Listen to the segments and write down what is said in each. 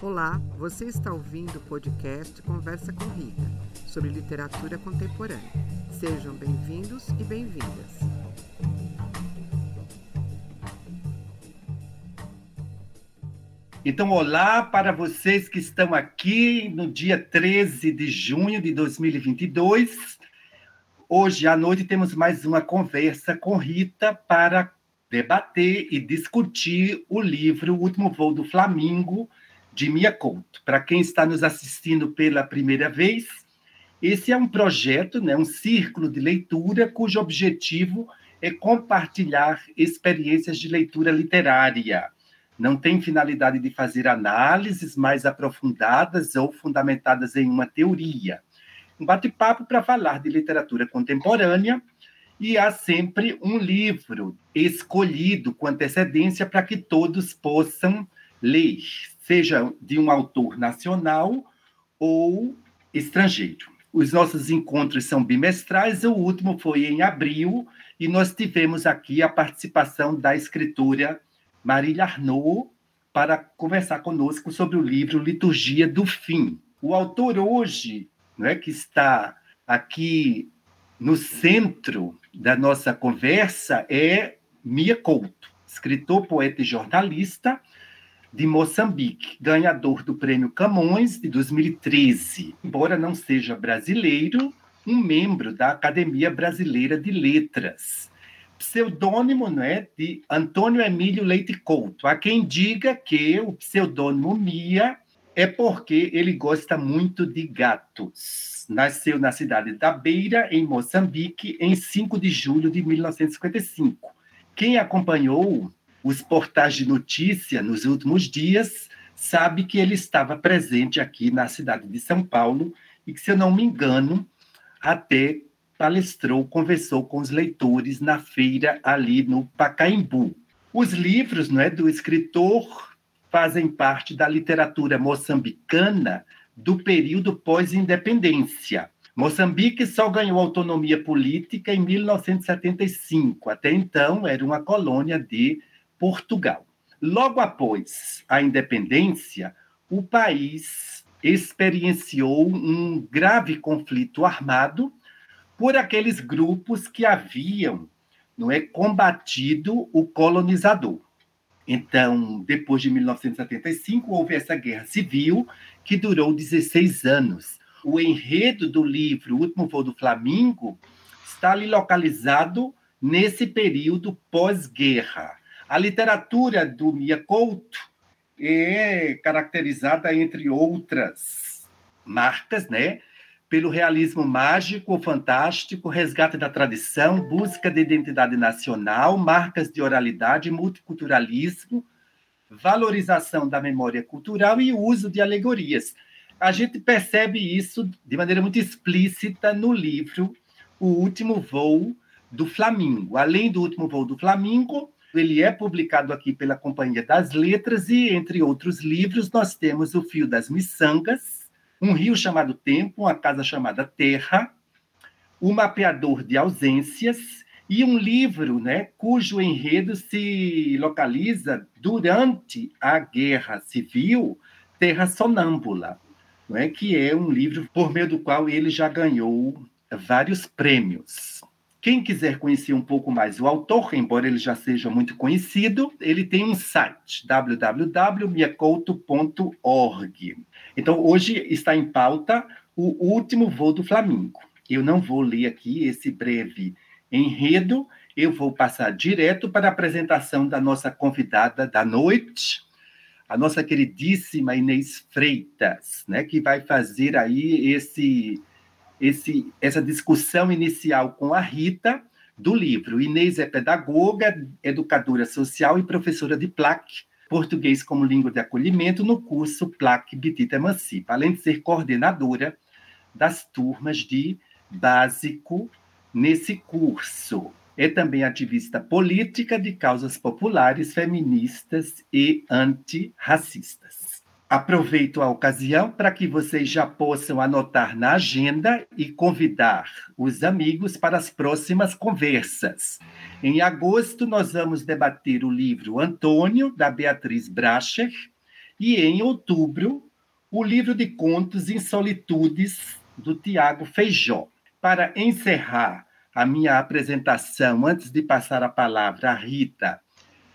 Olá, você está ouvindo o podcast Conversa com Rita, sobre literatura contemporânea. Sejam bem-vindos e bem-vindas. Então, olá para vocês que estão aqui no dia 13 de junho de 2022. Hoje à noite temos mais uma conversa com Rita para debater e discutir o livro O Último Voo do Flamingo, de Mia Couto. Para quem está nos assistindo pela primeira vez, esse é um projeto, né, um círculo de leitura cujo objetivo é compartilhar experiências de leitura literária. Não tem finalidade de fazer análises mais aprofundadas ou fundamentadas em uma teoria. Um bate-papo para falar de literatura contemporânea e há sempre um livro escolhido com antecedência para que todos possam ler seja de um autor nacional ou estrangeiro. Os nossos encontros são bimestrais, o último foi em abril, e nós tivemos aqui a participação da escritora Marília Arnaud para conversar conosco sobre o livro Liturgia do Fim. O autor hoje, é, que está aqui no centro da nossa conversa, é Mia Couto, escritor, poeta e jornalista, de Moçambique, ganhador do Prêmio Camões de 2013. Embora não seja brasileiro, um membro da Academia Brasileira de Letras. Pseudônimo né, de Antônio Emílio Leite Couto. Há quem diga que o pseudônimo Mia é porque ele gosta muito de gatos. Nasceu na cidade da Beira, em Moçambique, em 5 de julho de 1955. Quem acompanhou os portais de notícia nos últimos dias, sabe que ele estava presente aqui na cidade de São Paulo e que, se eu não me engano, até palestrou, conversou com os leitores na feira ali no Pacaembu. Os livros não é, do escritor fazem parte da literatura moçambicana do período pós-independência. Moçambique só ganhou autonomia política em 1975. Até então, era uma colônia de Portugal. Logo após a independência, o país experienciou um grave conflito armado por aqueles grupos que haviam não é combatido o colonizador. Então, depois de 1975, houve essa guerra civil que durou 16 anos. O enredo do livro O Último Voo do Flamingo está ali localizado nesse período pós-guerra. A literatura do Mia Couto é caracterizada, entre outras marcas, né, pelo realismo mágico, fantástico, resgate da tradição, busca de identidade nacional, marcas de oralidade, multiculturalismo, valorização da memória cultural e uso de alegorias. A gente percebe isso de maneira muito explícita no livro O Último Voo do Flamingo. Além do Último Voo do Flamingo, ele é publicado aqui pela Companhia das Letras e, entre outros livros, nós temos O Fio das Miçangas, Um Rio Chamado Tempo, Uma Casa Chamada Terra, O Mapeador de Ausências e um livro né, cujo enredo se localiza durante a Guerra Civil, Terra Sonâmbula, é que é um livro por meio do qual ele já ganhou vários prêmios. Quem quiser conhecer um pouco mais o autor, embora ele já seja muito conhecido, ele tem um site, www.miacouto.org. Então, hoje está em pauta o último voo do Flamengo. Eu não vou ler aqui esse breve enredo, eu vou passar direto para a apresentação da nossa convidada da noite, a nossa queridíssima Inês Freitas, né, que vai fazer aí esse esse, essa discussão inicial com a Rita do livro. Inês é pedagoga, educadora social e professora de PLAC, português como língua de acolhimento, no curso PLAC Bitita Emancipa, além de ser coordenadora das turmas de básico nesse curso. É também ativista política de causas populares, feministas e antirracistas. Aproveito a ocasião para que vocês já possam anotar na agenda e convidar os amigos para as próximas conversas. Em agosto, nós vamos debater o livro Antônio, da Beatriz Bracher, e, em outubro, o livro de contos Em Solitudes, do Tiago Feijó. Para encerrar a minha apresentação, antes de passar a palavra à Rita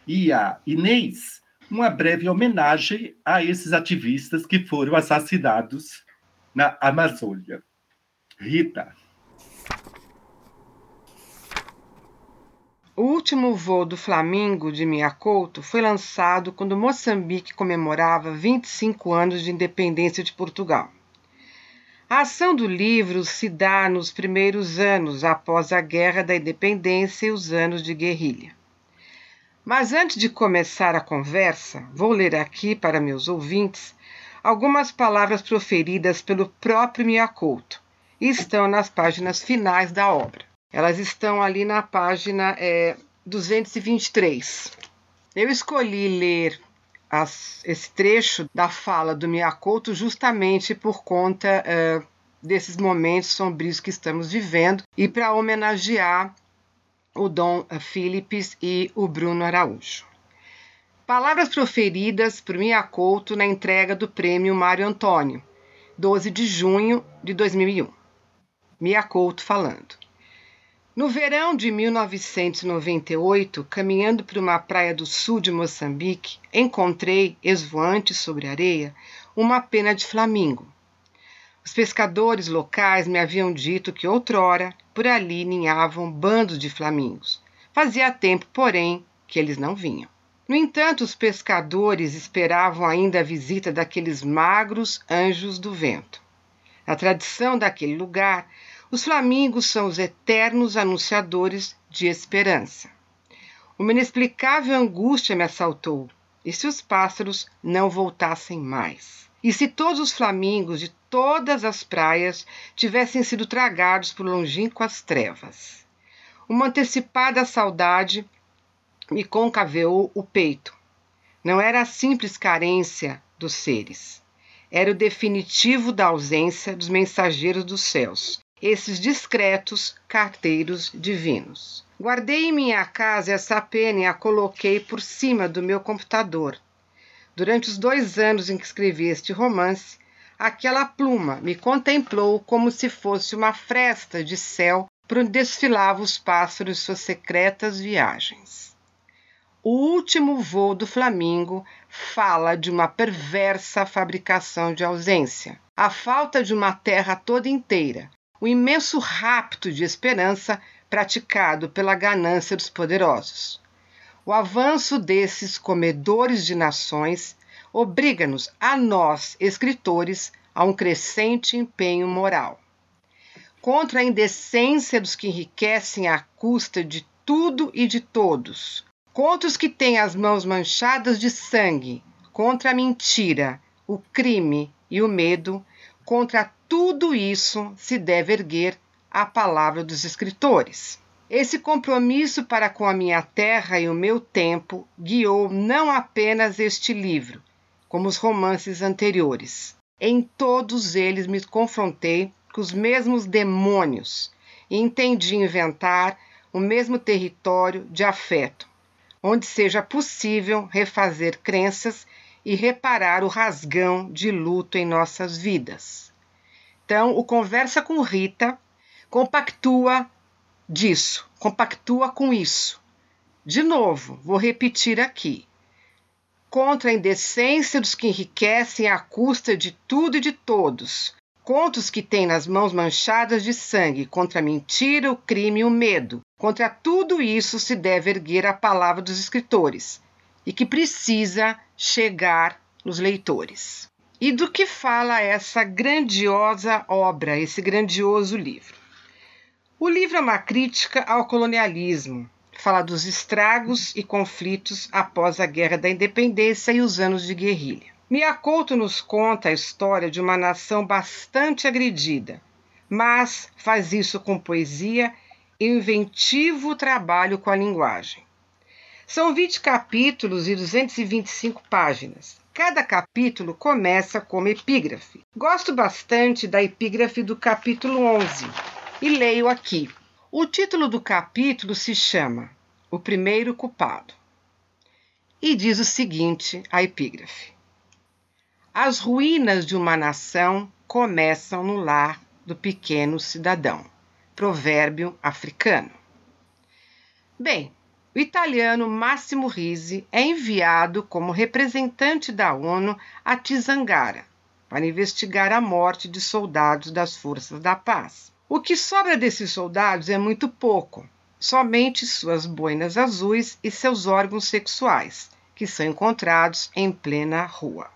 e à Inês, uma breve homenagem a esses ativistas que foram assassinados na Amazônia. Rita. O último voo do Flamingo de Miacouto foi lançado quando Moçambique comemorava 25 anos de independência de Portugal. A ação do livro se dá nos primeiros anos após a Guerra da Independência e os anos de guerrilha. Mas antes de começar a conversa, vou ler aqui para meus ouvintes algumas palavras proferidas pelo próprio Miacouto e estão nas páginas finais da obra. Elas estão ali na página é, 223. Eu escolhi ler as, esse trecho da fala do Miyakoto justamente por conta é, desses momentos sombrios que estamos vivendo e para homenagear o Dom Philips e o Bruno Araújo. Palavras proferidas por Miyakoto na entrega do prêmio Mário Antônio, 12 de junho de 2001. Miyakoto falando. No verão de 1998, caminhando por uma praia do sul de Moçambique, encontrei, esvoante sobre areia, uma pena de flamingo. Os pescadores locais me haviam dito que outrora por ali ninhavam bandos de flamingos. Fazia tempo, porém, que eles não vinham. No entanto, os pescadores esperavam ainda a visita daqueles magros anjos do vento. Na tradição daquele lugar, os flamingos são os eternos anunciadores de esperança. Uma inexplicável angústia me assaltou. E se os pássaros não voltassem mais? E se todos os flamingos de todas as praias tivessem sido tragados por longínquas trevas? Uma antecipada saudade me concaveou o peito. Não era a simples carência dos seres. Era o definitivo da ausência dos mensageiros dos céus, esses discretos carteiros divinos. Guardei em minha casa essa pena e a coloquei por cima do meu computador. Durante os dois anos em que escrevi este romance, aquela pluma me contemplou como se fosse uma fresta de céu por onde desfilavam os pássaros suas secretas viagens. O último voo do Flamingo fala de uma perversa fabricação de ausência, a falta de uma terra toda inteira, o imenso rapto de esperança praticado pela ganância dos poderosos. O avanço desses comedores de nações obriga-nos, a nós, escritores, a um crescente empenho moral. Contra a indecência dos que enriquecem à custa de tudo e de todos, contra os que têm as mãos manchadas de sangue, contra a mentira, o crime e o medo, contra tudo isso se deve erguer a palavra dos escritores. Esse compromisso para com a minha terra e o meu tempo guiou não apenas este livro, como os romances anteriores. Em todos eles me confrontei com os mesmos demônios e entendi inventar o mesmo território de afeto, onde seja possível refazer crenças e reparar o rasgão de luto em nossas vidas. Então, o Conversa com Rita compactua disso, compactua com isso. De novo, vou repetir aqui. Contra a indecência dos que enriquecem à custa de tudo e de todos, contra os que têm nas mãos manchadas de sangue, contra a mentira, o crime e o medo. Contra tudo isso se deve erguer a palavra dos escritores, e que precisa chegar nos leitores. E do que fala essa grandiosa obra, esse grandioso livro? O livro é uma crítica ao colonialismo, fala dos estragos e conflitos após a Guerra da Independência e os anos de guerrilha. Miyakoto nos conta a história de uma nação bastante agredida, mas faz isso com poesia e inventivo trabalho com a linguagem. São 20 capítulos e 225 páginas. Cada capítulo começa como epígrafe. Gosto bastante da epígrafe do capítulo 11 e leio aqui. O título do capítulo se chama O Primeiro Culpado e diz o seguinte: a epígrafe. As ruínas de uma nação começam no lar do pequeno cidadão. Provérbio africano. Bem, o italiano Massimo Risi é enviado como representante da ONU a Tizangara para investigar a morte de soldados das forças da paz. O que sobra desses soldados é muito pouco, somente suas boinas azuis e seus órgãos sexuais, que são encontrados em plena rua.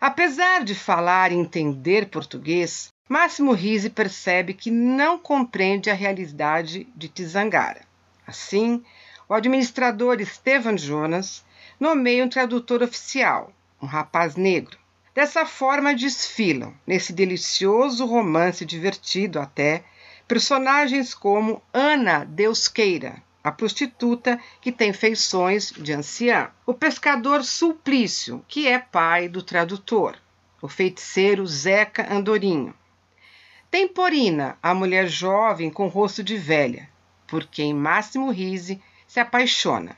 Apesar de falar e entender português, Máximo Risi percebe que não compreende a realidade de Tizangara. Assim, o administrador Estevan Jonas nomeia um tradutor oficial, um rapaz negro. Dessa forma desfilam, nesse delicioso romance divertido até, personagens como Ana Deusqueira, a prostituta que tem feições de anciã, o pescador Sulplício, que é pai do tradutor, o feiticeiro Zeca Andorinho, Temporina, a mulher jovem com rosto de velha, por quem Máximo Rise se apaixona,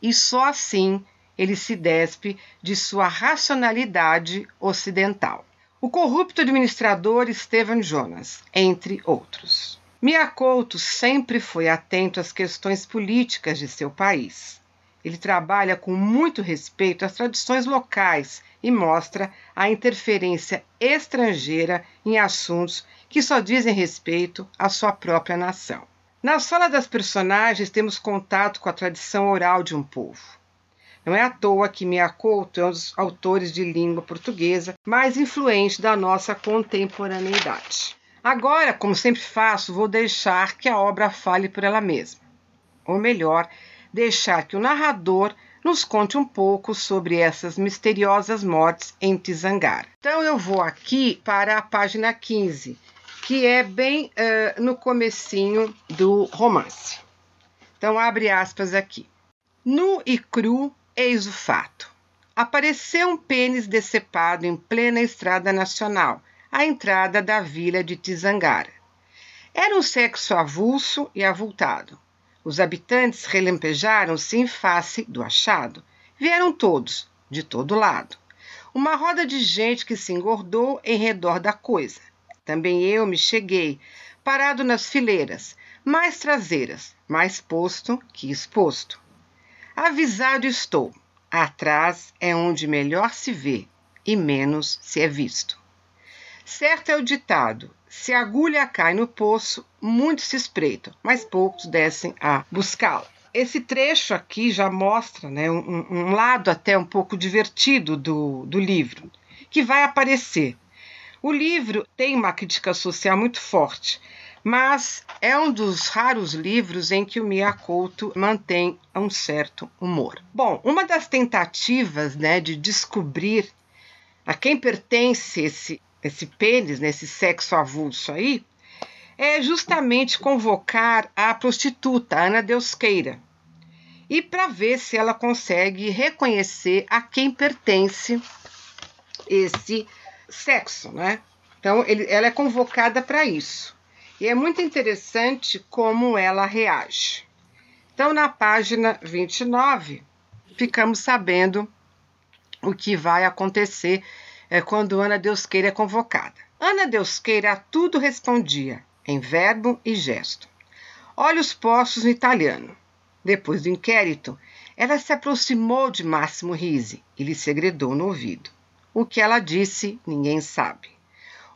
e só assim ele se despe de sua racionalidade ocidental. O corrupto administrador Stephen Jonas, entre outros. Miyakoto sempre foi atento às questões políticas de seu país. Ele trabalha com muito respeito às tradições locais e mostra a interferência estrangeira em assuntos que só dizem respeito à sua própria nação. Na sala das personagens temos contato com a tradição oral de um povo. Não é à toa que Miyakoto é um dos autores de língua portuguesa mais influentes da nossa contemporaneidade. Agora, como sempre faço, vou deixar que a obra fale por ela mesma. Ou melhor, deixar que o narrador nos conte um pouco sobre essas misteriosas mortes em Tizangara. Então eu vou aqui para a página 15, que é bem uh, no comecinho do romance. Então, abre aspas aqui. Nu e cru, eis o fato. Apareceu um pênis decepado em plena estrada nacional, à entrada da vila de Tizangara. Era um sexo avulso e avultado. Os habitantes relempejaram-se em face do achado. Vieram todos, de todo lado. Uma roda de gente que se engordou em redor da coisa. Também eu me cheguei, parado nas fileiras, mais traseiras, mais posto que exposto. Avisado estou, atrás é onde melhor se vê e menos se é visto. Certo é o ditado: se a agulha cai no poço, muitos se espreitam, mas poucos descem a buscá-la. Esse trecho aqui já mostra né, um, um, lado até um pouco divertido do, do livro, que vai aparecer o livro tem uma crítica social muito forte, mas é um dos raros livros em que o Miyakoto mantém um certo humor. Bom, uma das tentativas né, de descobrir a quem pertence esse, esse pênis, né, sexo avulso aí, é justamente convocar a prostituta Ana Deusqueira e para ver se ela consegue reconhecer a quem pertence esse sexo, né? Então, ele, ela é convocada para isso. E é muito interessante como ela reage. Então, na página 29, ficamos sabendo o que vai acontecer é, quando Ana Deusqueira é convocada. Ana Deusqueira a tudo respondia, em verbo e gesto. Olhos postos no italiano. Depois do inquérito, ela se aproximou de Máximo Risi e lhe segredou no ouvido. O que ela disse, ninguém sabe.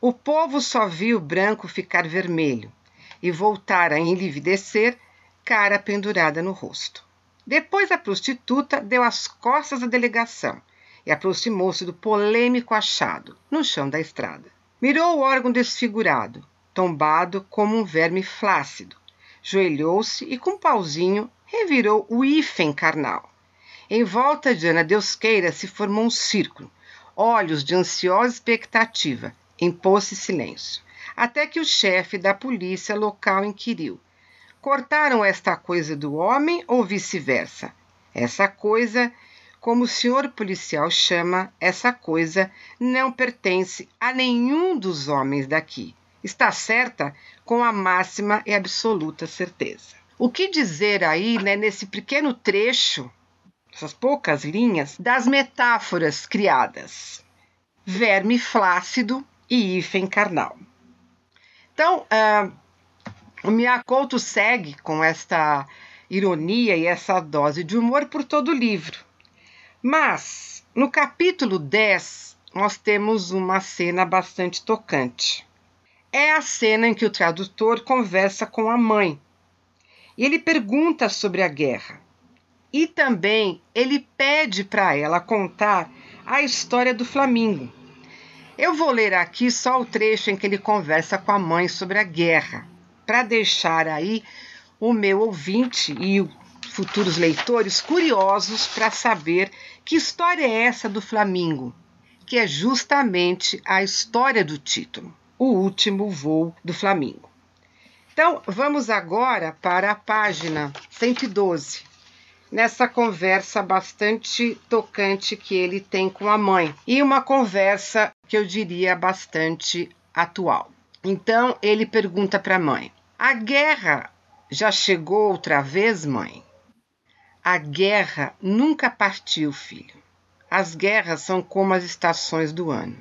O povo só viu o branco ficar vermelho e voltar a enlivedecer, cara pendurada no rosto. Depois a prostituta deu as costas à delegação e aproximou-se do polêmico achado no chão da estrada. Mirou o órgão desfigurado, tombado como um verme flácido. Joelhou-se e, com um pauzinho, revirou o hífen carnal. Em volta de Ana Deusqueira se formou um círculo, olhos de ansiosa expectativa, impôs-se silêncio, até que o chefe da polícia local inquiriu: Cortaram esta coisa do homem ou vice-versa? Essa coisa, como o senhor policial chama, essa coisa não pertence a nenhum dos homens daqui. Está certa com a máxima e absoluta certeza. O que dizer aí, né, nesse pequeno trecho essas poucas linhas, das metáforas criadas. verme flácido e hífen carnal. Então, uh, o Miyakoto segue com esta ironia e essa dose de humor por todo o livro. Mas, no capítulo 10, nós temos uma cena bastante tocante. É a cena em que o tradutor conversa com a mãe. E ele pergunta sobre a guerra. E também ele pede para ela contar a história do Flamingo. Eu vou ler aqui só o trecho em que ele conversa com a mãe sobre a guerra, para deixar aí o meu ouvinte e os futuros leitores curiosos para saber que história é essa do Flamingo, que é justamente a história do título, O Último Voo do Flamingo. Então, vamos agora para a página 112 nessa conversa bastante tocante que ele tem com a mãe e uma conversa que eu diria bastante atual. Então ele pergunta para a mãe: A guerra já chegou outra vez, mãe? A guerra nunca partiu, filho. As guerras são como as estações do ano.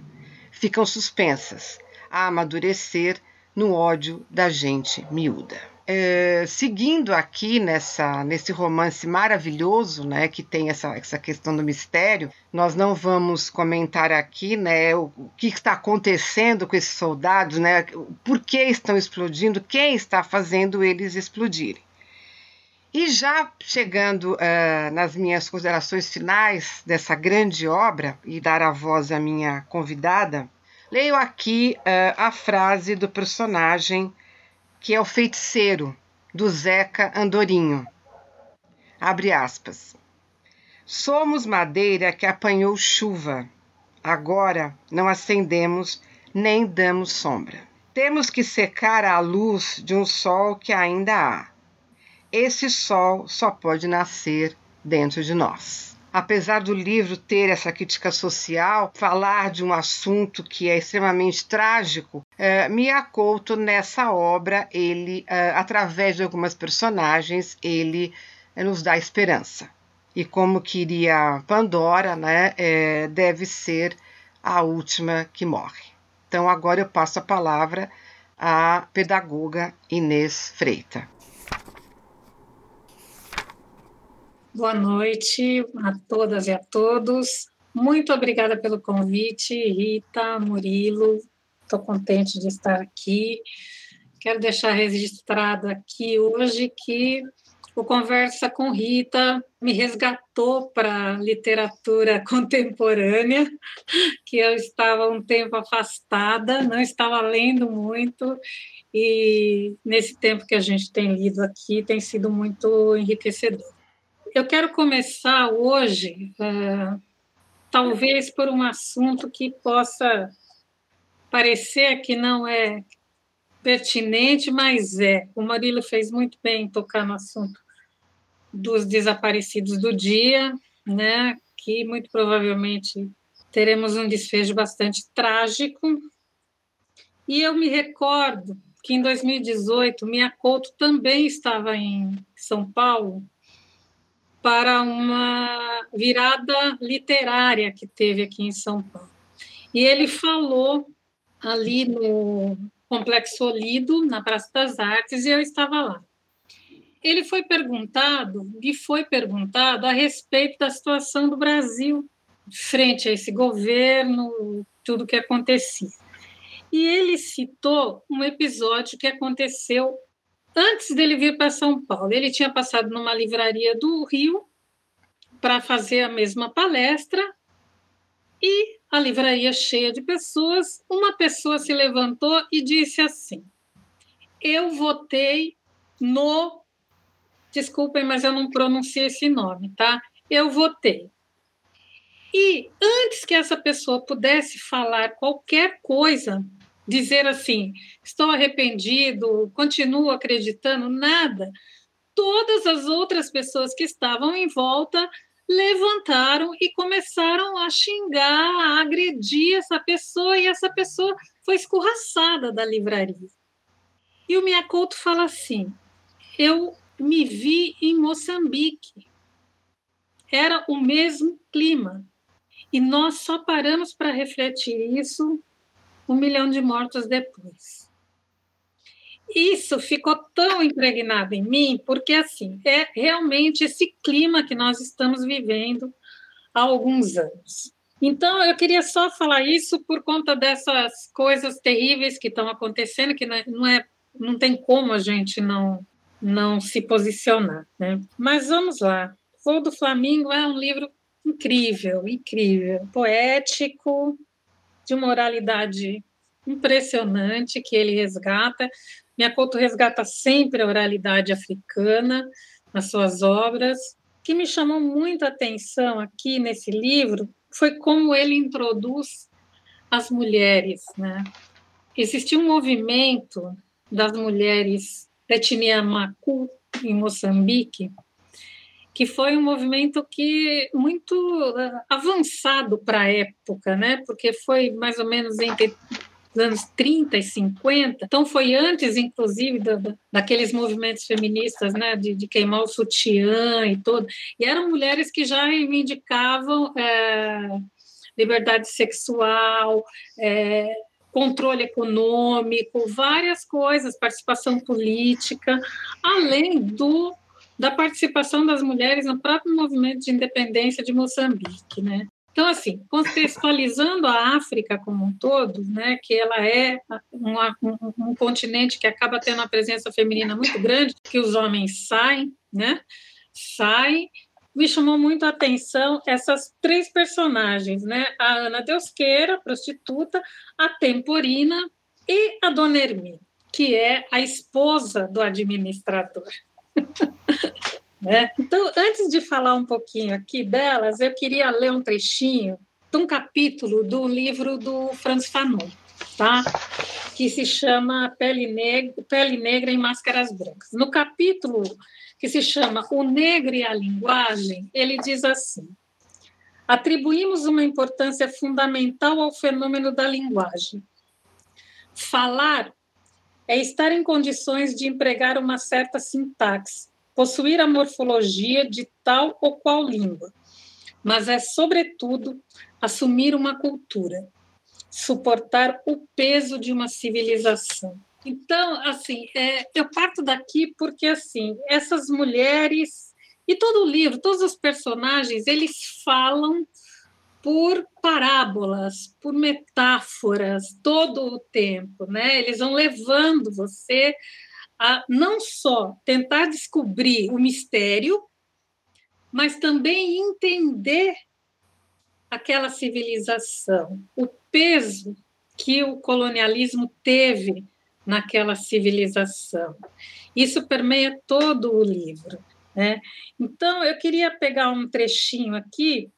Ficam suspensas a amadurecer no ódio da gente miúda. É, seguindo aqui nessa, nesse romance maravilhoso, né, que tem essa, essa questão do mistério, nós não vamos comentar aqui, né, o, o que está acontecendo com esses soldados, né, por que estão explodindo, quem está fazendo eles explodirem. E já chegando uh, nas minhas considerações finais dessa grande obra e dar a voz à minha convidada, leio aqui uh, a frase do personagem que é o feiticeiro do Zeca Andorinho. Abre aspas. Somos madeira que apanhou chuva. Agora não acendemos nem damos sombra. Temos que secar a luz de um sol que ainda há. Esse sol só pode nascer dentro de nós apesar do livro ter essa crítica social, falar de um assunto que é extremamente trágico, é, Miyakoto nessa obra ele, é, através de algumas personagens, ele é, nos dá esperança. E como queria Pandora, né, é, deve ser a última que morre. Então agora eu passo a palavra à pedagoga Inês Freita. Boa noite a todas e a todos. Muito obrigada pelo convite, Rita, Murilo. Estou contente de estar aqui. Quero deixar registrado aqui hoje que o Conversa com Rita me resgatou para literatura contemporânea, que eu estava um tempo afastada, não estava lendo muito, e nesse tempo que a gente tem lido aqui tem sido muito enriquecedor. Eu quero começar hoje, é, talvez por um assunto que possa parecer que não é pertinente, mas é. O Marilo fez muito bem em tocar no assunto dos desaparecidos do dia, né? Que muito provavelmente teremos um desfecho bastante trágico. E eu me recordo que em 2018 Minha Couto também estava em São Paulo para uma virada literária que teve aqui em São Paulo. E ele falou ali no Complexo Olido, na Praça das Artes, e eu estava lá. Ele foi perguntado, e foi perguntado a respeito da situação do Brasil frente a esse governo, tudo que acontecia. E ele citou um episódio que aconteceu Antes dele vir para São Paulo, ele tinha passado numa livraria do Rio para fazer a mesma palestra e a livraria cheia de pessoas, uma pessoa se levantou e disse assim: Eu votei no. Desculpem, mas eu não pronunciei esse nome, tá? Eu votei. E antes que essa pessoa pudesse falar qualquer coisa, dizer assim, estou arrependido, continuo acreditando, nada. Todas as outras pessoas que estavam em volta levantaram e começaram a xingar, a agredir essa pessoa, e essa pessoa foi escorraçada da livraria. E o Miyakoto fala assim: eu me vi em Moçambique. Era o mesmo clima. E nós só paramos para refletir isso um milhão de mortos depois. Isso ficou tão impregnado em mim, porque assim, é realmente esse clima que nós estamos vivendo há alguns anos. Então, eu queria só falar isso por conta dessas coisas terríveis que estão acontecendo, que não, é, não tem como a gente não, não se posicionar. Né? Mas vamos lá. Voo do Flamingo é um livro incrível, incrível, poético, de moralidade impressionante que ele resgata. Miyakoto resgata sempre a oralidade africana nas suas obras. O que me chamou muito a atenção aqui nesse livro foi como ele introduz as mulheres. Né? Existiu um movimento das mulheres da etnia Macu, em Moçambique, que foi um movimento que muito eh, avançado para a época, né? Porque foi mais ou menos entre os anos 30 e 50, então foi antes, inclusive, da, daqueles movimentos feministas, né, de, de, queimar o sutiã e tudo, e eram mulheres que já reivindicavam é, liberdade sexual, é, controle econômico, várias coisas, participação política, além do da participação das mulheres no próprio movimento de independência de Moçambique, né? Então, assim, contextualizando a África como um todo, né, que ela é um, um, um, continente que acaba tendo uma presença feminina muito grande, que os homens saem, né, saem, me chamou muito a atenção essas três personagens, né, a Ana Deusqueira, prostituta, a Temporina e a Dona Hermine, que é a esposa do administrador. Né? Então, antes de falar um pouquinho aqui delas, eu queria ler um trechinho de um capítulo do livro do Franz Fanon, tá? que se chama Pele Negra, Pele Negra em Máscaras Brancas. No capítulo que se chama O Negro e a Linguagem, ele diz assim: atribuímos uma importância fundamental ao fenômeno da linguagem. Falar é estar em condições de empregar uma certa sintaxe, possuir a morfologia de tal ou qual língua, mas é, sobretudo, assumir uma cultura, suportar o peso de uma civilização. Então, assim, é, eu parto daqui porque, assim, essas mulheres e todo o livro, todos os personagens, eles falam por parábolas, por metáforas todo o tempo, né? Eles vão levando você a não só tentar descobrir o mistério, mas também entender aquela civilização, o peso que o colonialismo teve naquela civilização. Isso permeia todo o livro. Né? Então, eu queria pegar um trechinho aqui,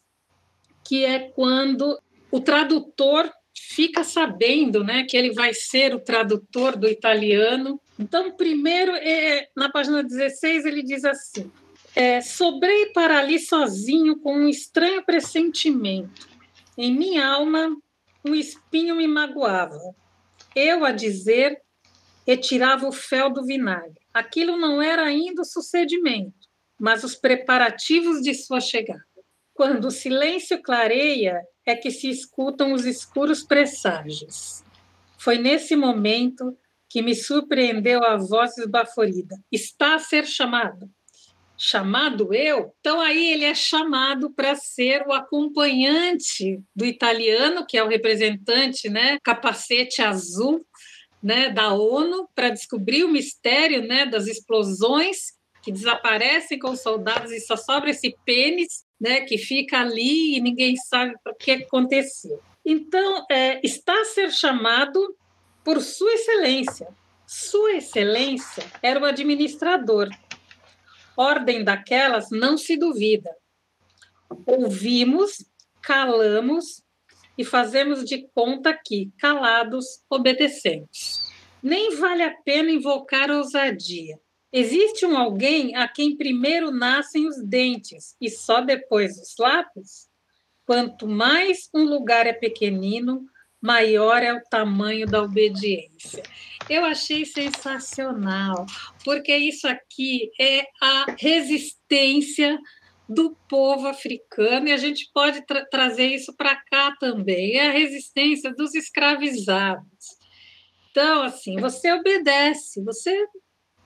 que é quando o tradutor fica sabendo né, que ele vai ser o tradutor do italiano. Então, primeiro, é, na página 16, ele diz assim: é, Sobrei para ali sozinho com um estranho pressentimento. Em minha alma, um espinho me magoava. Eu, a dizer, retirava o fel do vinagre. Aquilo não era ainda o sucedimento, mas os preparativos de sua chegada. Quando o silêncio clareia, é que se escutam os escuros presságios. Foi nesse momento que me surpreendeu a voz esbaforida. Está a ser chamado. Chamado eu? Então aí ele é chamado para ser o acompanhante do italiano, que é o representante, né, capacete azul, né, da ONU, para descobrir o mistério, né, das explosões que desaparecem com os soldados e só sobra esse pênis né, que fica ali e ninguém sabe o que aconteceu. Então, é, está a ser chamado por Sua Excelência. Sua Excelência era o administrador. Ordem daquelas não se duvida. Ouvimos, calamos e fazemos de conta que, calados, obedecemos. Nem vale a pena invocar ousadia. Existe um alguém a quem primeiro nascem os dentes e só depois os lábios? Quanto mais um lugar é pequenino, maior é o tamanho da obediência. Eu achei sensacional, porque isso aqui é a resistência do povo africano, e a gente pode tra trazer isso para cá também, é a resistência dos escravizados. Então, assim, você obedece, você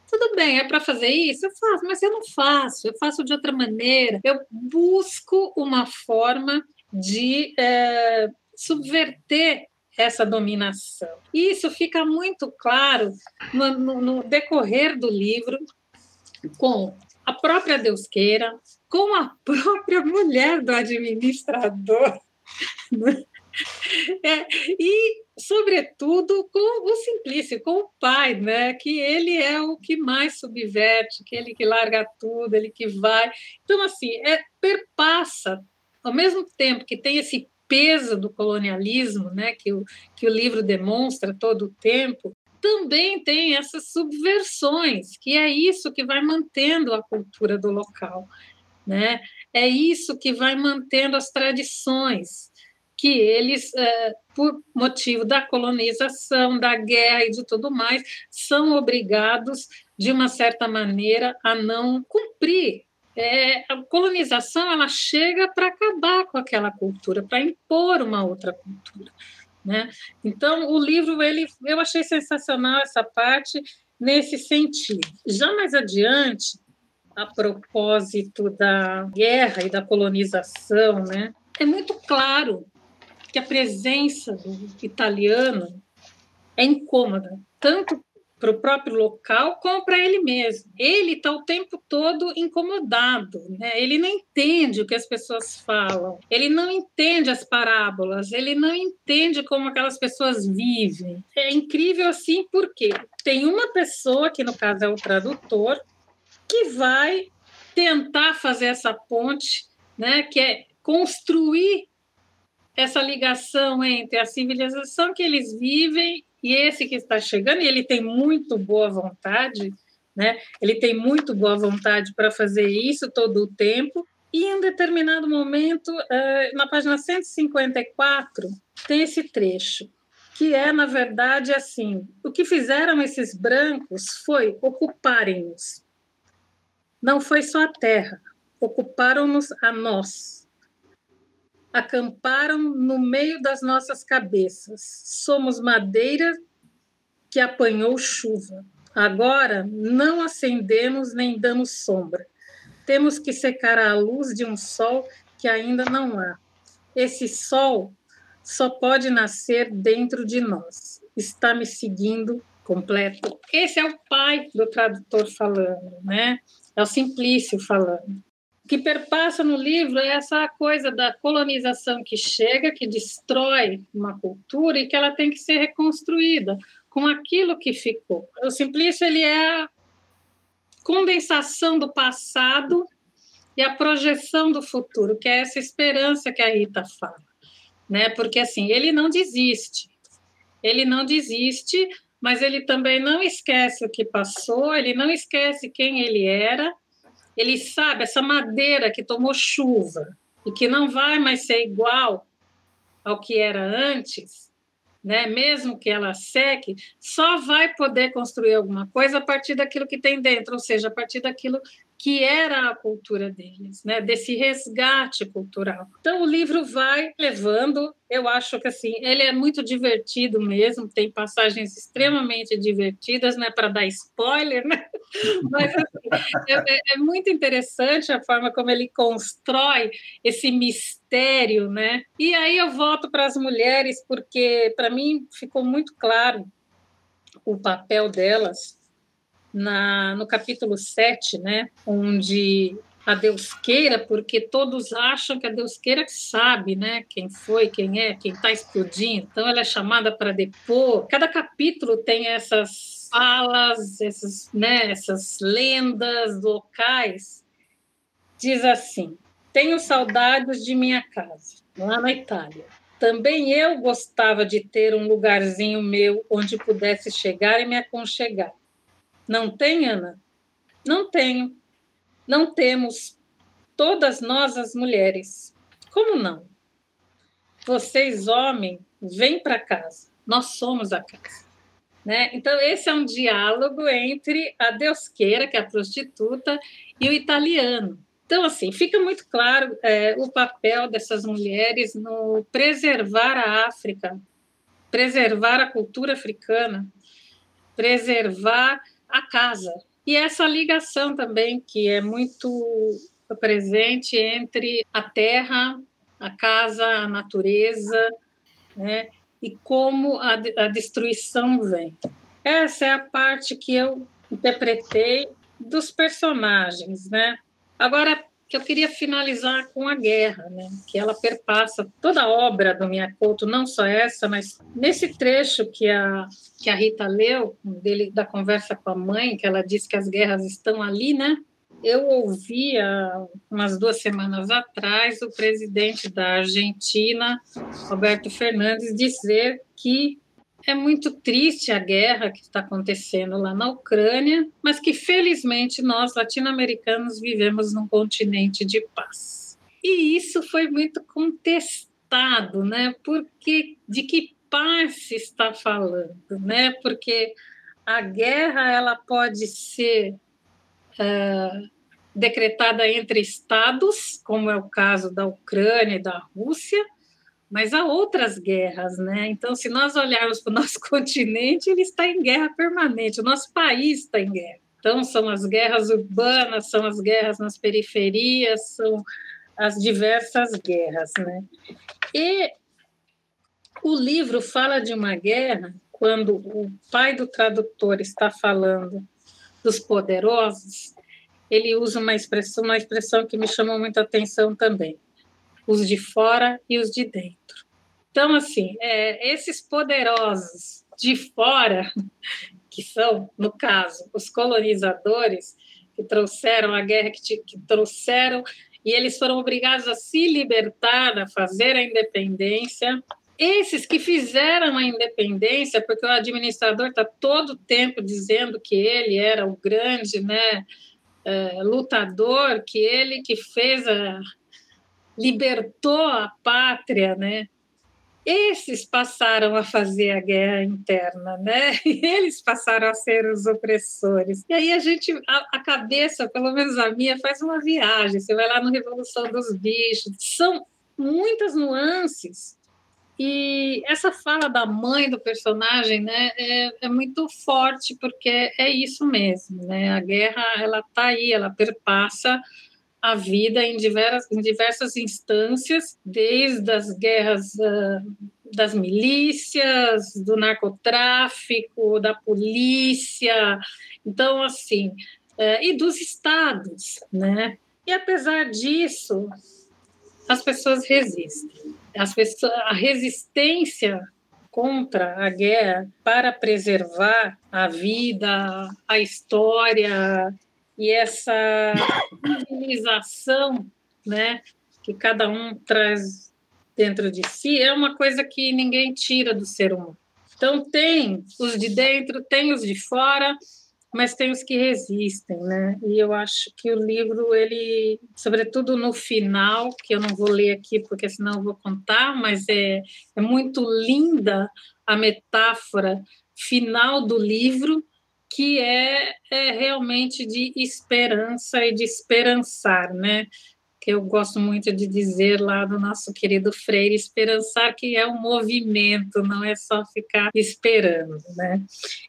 tudo bem, é para fazer isso? Eu faço, mas eu não faço, eu faço de outra maneira. Eu busco uma forma de é, subverter essa dominação. Isso fica muito claro no, no, no decorrer do livro, com a própria Deusqueira, com a própria mulher do administrador. Né? É, e, sobretudo, com o Simplício, com o pai, né? que ele é o que mais subverte, que ele que larga tudo, ele que vai. Então, assim, é, perpassa, ao mesmo tempo que tem esse peso do colonialismo, né? que, o, que o livro demonstra todo o tempo, também tem essas subversões, que é isso que vai mantendo a cultura do local. Né? É isso que vai mantendo as tradições que eles, é, por motivo da colonização, da guerra e de tudo mais, são obrigados, de uma certa maneira, a não cumprir. É, a colonização ela chega para acabar com aquela cultura, para impor uma outra cultura. Né? Então, o livro, ele, eu achei sensacional essa parte nesse sentido. Já mais adiante, a propósito da guerra e da colonização, né? É muito claro que a presença do italiano é incômoda, tanto para o próprio local como para ele mesmo. Ele está o tempo todo incomodado, né? ele não entende o que as pessoas falam, ele não entende as parábolas, ele não entende como aquelas pessoas vivem. É incrível assim porque tem uma pessoa, que no caso é o tradutor, que vai tentar fazer essa ponte, né? que é construir essa ligação entre a civilização que eles vivem e esse que está chegando, e ele tem muito boa vontade, né? Ele tem muito boa vontade para fazer isso todo o tempo. E em um determinado momento, eh, na página 154, tem esse trecho, que é, na verdade, assim: o que fizeram esses brancos foi ocuparem-nos. Não foi só a terra, ocuparam-nos a nós acamparam no meio das nossas cabeças. Somos madeira que apanhou chuva. Agora não acendemos nem damos sombra. Temos que secar a luz de um sol que ainda não há. Esse sol só pode nascer dentro de nós. Está me seguindo completo. Esse é o pai do tradutor falando, né? É o Simplício falando que perpassa no livro é essa coisa da colonização que chega, que destrói uma cultura e que ela tem que ser reconstruída com aquilo que ficou. O Simplício ele é a condensação do passado e a projeção do futuro, que é essa esperança que a Rita fala, né? Porque assim, ele não desiste. Ele não desiste, mas ele também não esquece o que passou, ele não esquece quem ele era ele sabe essa madeira que tomou chuva e que não vai mais ser igual ao que era antes, né? Mesmo que ela seque, só vai poder construir alguma coisa a partir daquilo que tem dentro, ou seja, a partir daquilo que era a cultura deles, né? Desse resgate cultural. Então o livro vai levando, eu acho que assim, ele é muito divertido mesmo, tem passagens extremamente divertidas, né, para dar spoiler, né? Mas assim, é, é, é, muito interessante a forma como ele constrói esse mistério, né? E aí eu volto para as mulheres porque para mim ficou muito claro o papel delas na, no capítulo 7, né, onde a Deus queira, porque todos acham que a Deus queira que sabe, né, quem foi, quem é, quem está explodindo. Então ela é chamada para depor. Cada capítulo tem essas falas, essas, né, essas lendas locais. Diz assim: Tenho saudades de minha casa, lá na Itália. Também eu gostava de ter um lugarzinho meu onde pudesse chegar e me aconchegar. Não tem, Ana? Não tenho. Não temos. Todas nós, as mulheres. Como não? Vocês, homens, vêm para casa. Nós somos a casa. Né? Então, esse é um diálogo entre a deusqueira, que é a prostituta, e o italiano. Então, assim, fica muito claro é, o papel dessas mulheres no preservar a África, preservar a cultura africana, preservar a casa. E essa ligação também, que é muito presente entre a terra, a casa, a natureza, né? e como a, a destruição vem. Essa é a parte que eu interpretei dos personagens, né? Agora, que eu queria finalizar com a guerra, né? que ela perpassa toda a obra do Miyakoto, não só essa, mas nesse trecho que a, que a Rita leu, dele, da conversa com a mãe, que ela disse que as guerras estão ali, né? Eu ouvi há umas duas semanas atrás o presidente da Argentina, Roberto Fernandes, dizer que é muito triste a guerra que está acontecendo lá na Ucrânia, mas que felizmente nós latino-americanos vivemos num continente de paz. E isso foi muito contestado, né? Porque de que paz se está falando, né? Porque a guerra ela pode ser uh, decretada entre estados, como é o caso da Ucrânia e da Rússia, mas há outras guerras, né? Então, se nós olharmos para o nosso continente, ele está em guerra permanente, o nosso país está em guerra. Então, são as guerras urbanas, são as guerras nas periferias, são as diversas guerras, né? E o livro fala de uma guerra quando o pai do tradutor está falando dos poderosos, ele usa uma expressão, uma expressão que me chamou muita atenção também os de fora e os de dentro. Então, assim, é, esses poderosos de fora, que são, no caso, os colonizadores, que trouxeram a guerra, que, que trouxeram, e eles foram obrigados a se libertar, a fazer a independência. Esses que fizeram a independência, porque o administrador está todo o tempo dizendo que ele era o grande né, é, lutador, que ele que fez a, libertou a pátria, né? Esses passaram a fazer a guerra interna, né? Eles passaram a ser os opressores. E aí a gente, a, a cabeça, pelo menos a minha, faz uma viagem. Você vai lá no Revolução dos Bichos. São muitas nuances e essa fala da mãe do personagem, né, é, é, muito forte porque é isso mesmo, né? A guerra ela tá aí, ela perpassa a vida em diversas, em diversas instâncias, desde as guerras uh, das milícias, do narcotráfico, da polícia, então, assim, uh, e dos estados, né? E apesar disso, as pessoas resistem. As pessoas, a resistência contra a guerra para preservar a vida, a história e essa civilização, né, que cada um traz dentro de si, é uma coisa que ninguém tira do ser humano. Então tem os de dentro, tem os de fora, mas tem os que resistem, né? E eu acho que o livro ele, sobretudo no final, que eu não vou ler aqui porque senão eu vou contar, mas é, é muito linda a metáfora final do livro que é, é realmente de esperança e de esperançar, né? Que eu gosto muito de dizer lá do nosso querido Freire, esperançar que é um movimento, não é só ficar esperando, né?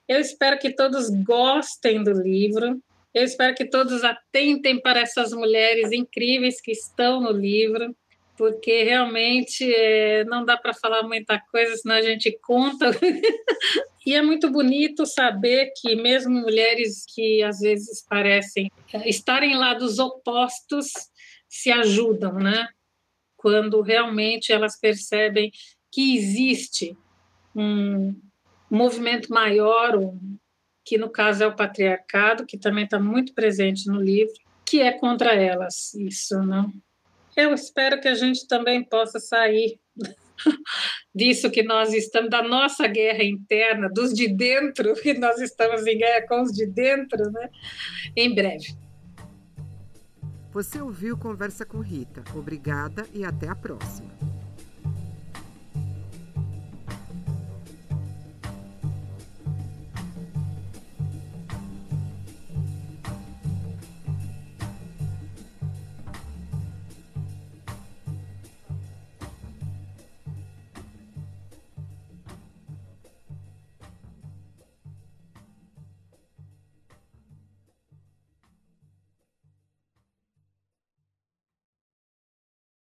Eu espero que todos gostem do livro, eu espero que todos atentem para essas mulheres incríveis que estão no livro, porque realmente é, não dá para falar muita coisa, senão a gente conta. e é muito bonito saber que, mesmo mulheres que às vezes parecem estarem lá dos opostos, se ajudam, né? Quando realmente elas percebem que existe um movimento maior, que no caso é o patriarcado, que também está muito presente no livro, que é contra elas, isso, não? Eu espero que a gente também possa sair disso que nós estamos, da nossa guerra interna, dos de dentro, que nós estamos em guerra com os de dentro, né? em breve. Você ouviu Conversa com Rita. Obrigada e até a próxima.